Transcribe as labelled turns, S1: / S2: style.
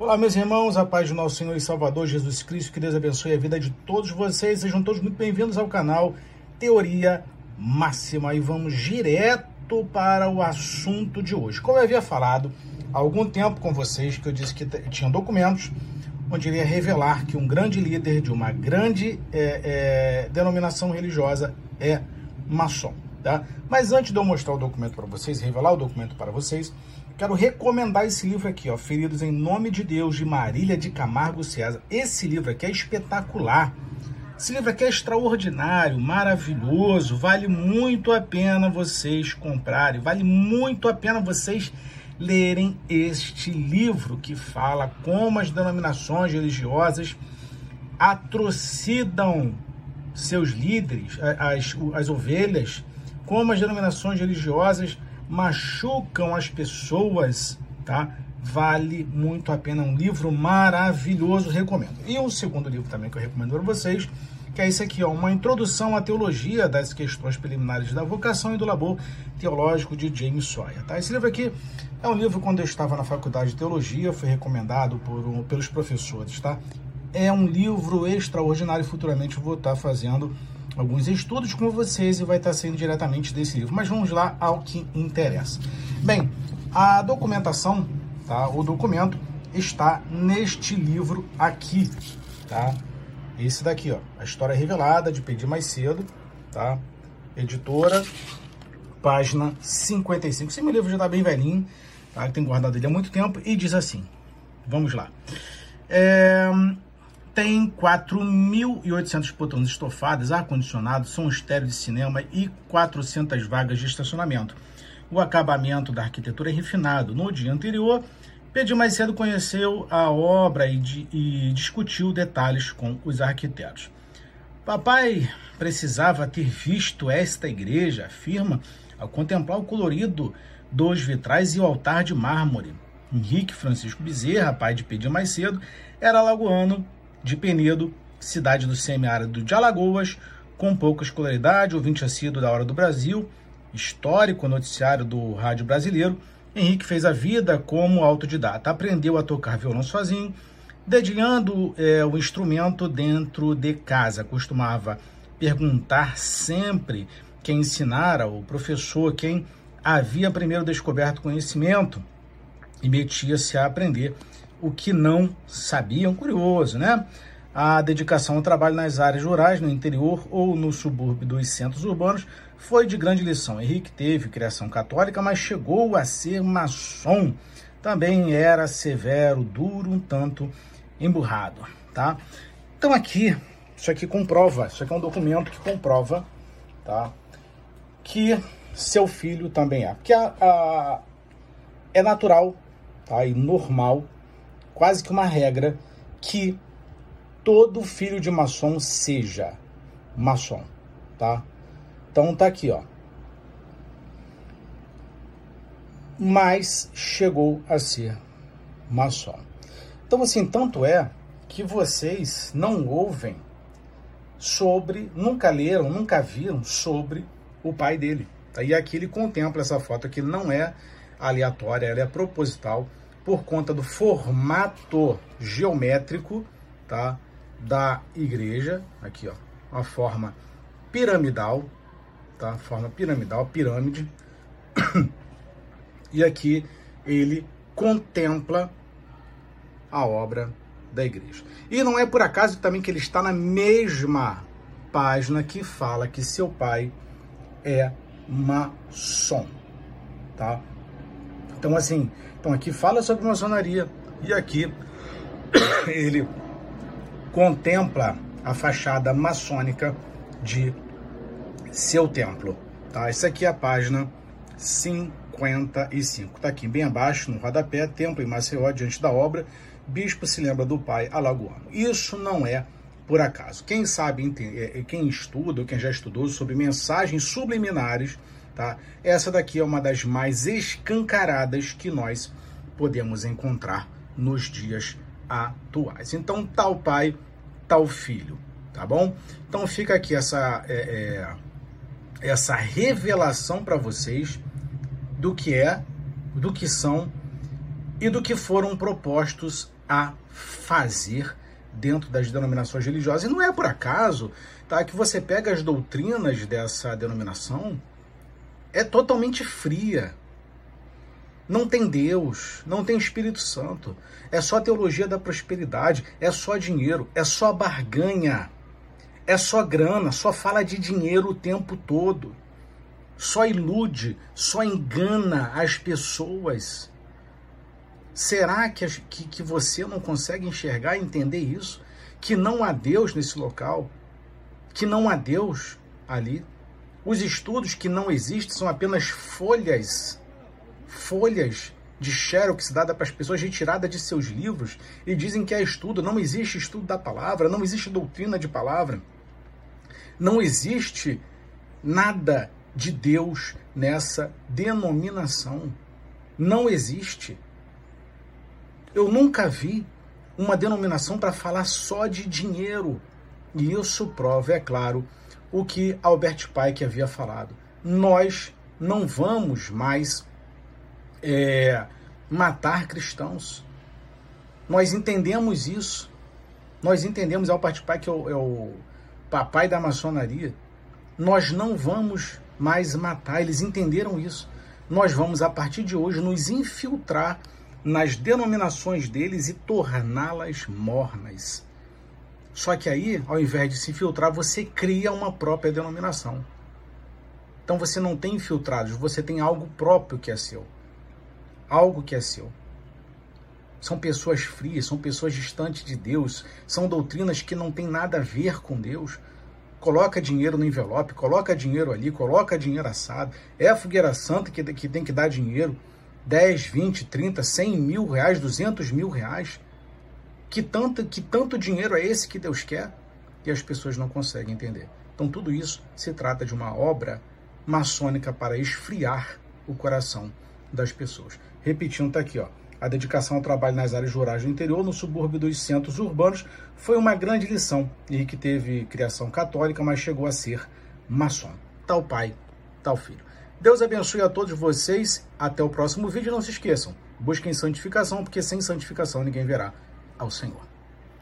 S1: Olá, meus irmãos, a paz do nosso Senhor e Salvador Jesus Cristo, que Deus abençoe a vida de todos vocês. Sejam todos muito bem-vindos ao canal Teoria Máxima e vamos direto para o assunto de hoje. Como eu havia falado há algum tempo com vocês, que eu disse que tinham documentos onde iria revelar que um grande líder de uma grande é, é, denominação religiosa é maçom. Tá? Mas antes de eu mostrar o documento para vocês, revelar o documento para vocês, quero recomendar esse livro aqui, ó, Feridos em Nome de Deus, de Marília de Camargo César. Esse livro aqui é espetacular. Esse livro aqui é extraordinário, maravilhoso, vale muito a pena vocês comprarem, vale muito a pena vocês lerem este livro que fala como as denominações religiosas atrocidam seus líderes, as, as ovelhas, como as denominações religiosas machucam as pessoas, tá? Vale muito a pena, um livro maravilhoso, recomendo. E um segundo livro também que eu recomendo para vocês, que é esse aqui, ó, uma introdução à teologia das questões preliminares da vocação e do labor teológico de James Sawyer, tá? Esse livro aqui é um livro quando eu estava na faculdade de teologia, foi recomendado por pelos professores, tá? É um livro extraordinário, futuramente vou estar fazendo alguns estudos com vocês e vai estar sendo diretamente desse livro. Mas vamos lá ao que interessa. Bem, a documentação, tá? O documento está neste livro aqui, tá? Esse daqui, ó, a história revelada de pedir mais cedo, tá? Editora, página 55. Esse meu livro já está bem velhinho, tá? Eu tenho guardado ele há muito tempo e diz assim. Vamos lá. É, tem 4.800 poltronas estofadas, ar-condicionado, som estéreo de cinema e 400 vagas de estacionamento. O acabamento da arquitetura é refinado. No dia anterior, Pedi mais cedo conheceu a obra e, de, e discutiu detalhes com os arquitetos. Papai precisava ter visto esta igreja, afirma, ao contemplar o colorido dos vitrais e o altar de mármore. Henrique Francisco Bezerra, pai de Pedir Mais Cedo, era lagoano de Penedo, cidade do semiárido de Alagoas, com pouca escolaridade, ouvinte assíduo da Hora do Brasil, histórico noticiário do rádio brasileiro, Henrique fez a vida como autodidata, aprendeu a tocar violão sozinho, dedilhando é, o instrumento dentro de casa. Costumava perguntar sempre quem ensinara, o professor, quem havia primeiro descoberto conhecimento e metia-se a aprender o que não sabiam. Curioso, né? A dedicação ao trabalho nas áreas rurais, no interior ou no subúrbio dos centros urbanos foi de grande lição. Henrique teve criação católica, mas chegou a ser maçom. Também era severo, duro, um tanto emburrado, tá? Então aqui, isso aqui comprova, isso aqui é um documento que comprova, tá? Que seu filho também é. Porque a, a, é natural, tá? E normal, quase que uma regra, que todo filho de maçom seja maçom, tá? Então tá aqui, ó. Mas chegou a ser maçom. Então, assim, tanto é que vocês não ouvem sobre, nunca leram, nunca viram sobre o pai dele. Tá? E aqui ele contempla essa foto aqui, não é aleatória, ela é proposital por conta do formato geométrico, tá? da igreja, aqui ó, uma forma piramidal, tá? Forma piramidal, pirâmide. e aqui ele contempla a obra da igreja. E não é por acaso também que ele está na mesma página que fala que seu pai é maçom, tá? Então assim, então aqui fala sobre maçonaria e aqui ele contempla a fachada maçônica de seu templo. Tá? Essa aqui é a página 55. Está aqui bem abaixo, no rodapé, templo em Maceió, diante da obra, bispo se lembra do pai alagoano. Isso não é por acaso. Quem sabe, é, é, quem estuda, ou quem já estudou sobre mensagens subliminares, tá? essa daqui é uma das mais escancaradas que nós podemos encontrar nos dias atuais. Então, tal pai, tal filho, tá bom? Então fica aqui essa, é, é, essa revelação para vocês do que é, do que são e do que foram propostos a fazer dentro das denominações religiosas. E não é por acaso tá, que você pega as doutrinas dessa denominação, é totalmente fria. Não tem Deus, não tem Espírito Santo. É só teologia da prosperidade, é só dinheiro, é só barganha, é só grana, só fala de dinheiro o tempo todo. Só ilude, só engana as pessoas. Será que, que, que você não consegue enxergar e entender isso? Que não há Deus nesse local? Que não há Deus ali? Os estudos que não existem são apenas folhas, folhas de xerox dada para as pessoas retirada de seus livros e dizem que é estudo. Não existe estudo da palavra, não existe doutrina de palavra. Não existe nada de Deus nessa denominação. Não existe. Eu nunca vi uma denominação para falar só de dinheiro. E isso prova, é claro, o que Albert Pike havia falado. Nós não vamos mais é, matar cristãos. Nós entendemos isso. Nós entendemos, Albert Pike é o, é o papai da maçonaria. Nós não vamos mais matar. Eles entenderam isso. Nós vamos, a partir de hoje, nos infiltrar nas denominações deles e torná-las mornas. Só que aí, ao invés de se infiltrar, você cria uma própria denominação. Então você não tem infiltrados, você tem algo próprio que é seu. Algo que é seu. São pessoas frias, são pessoas distantes de Deus, são doutrinas que não têm nada a ver com Deus. Coloca dinheiro no envelope, coloca dinheiro ali, coloca dinheiro assado. É a fogueira santa que, que tem que dar dinheiro. 10, 20, 30, 100 mil reais, 200 mil reais. Que tanto, que tanto dinheiro é esse que Deus quer? E as pessoas não conseguem entender. Então, tudo isso se trata de uma obra maçônica para esfriar o coração das pessoas. Repetindo, está aqui, ó. A dedicação ao trabalho nas áreas rurais do interior, no subúrbio dos centros urbanos, foi uma grande lição. Henrique teve criação católica, mas chegou a ser maçom. Tal pai, tal filho. Deus abençoe a todos vocês. Até o próximo vídeo. Não se esqueçam, busquem santificação, porque sem santificação ninguém verá ao Senhor.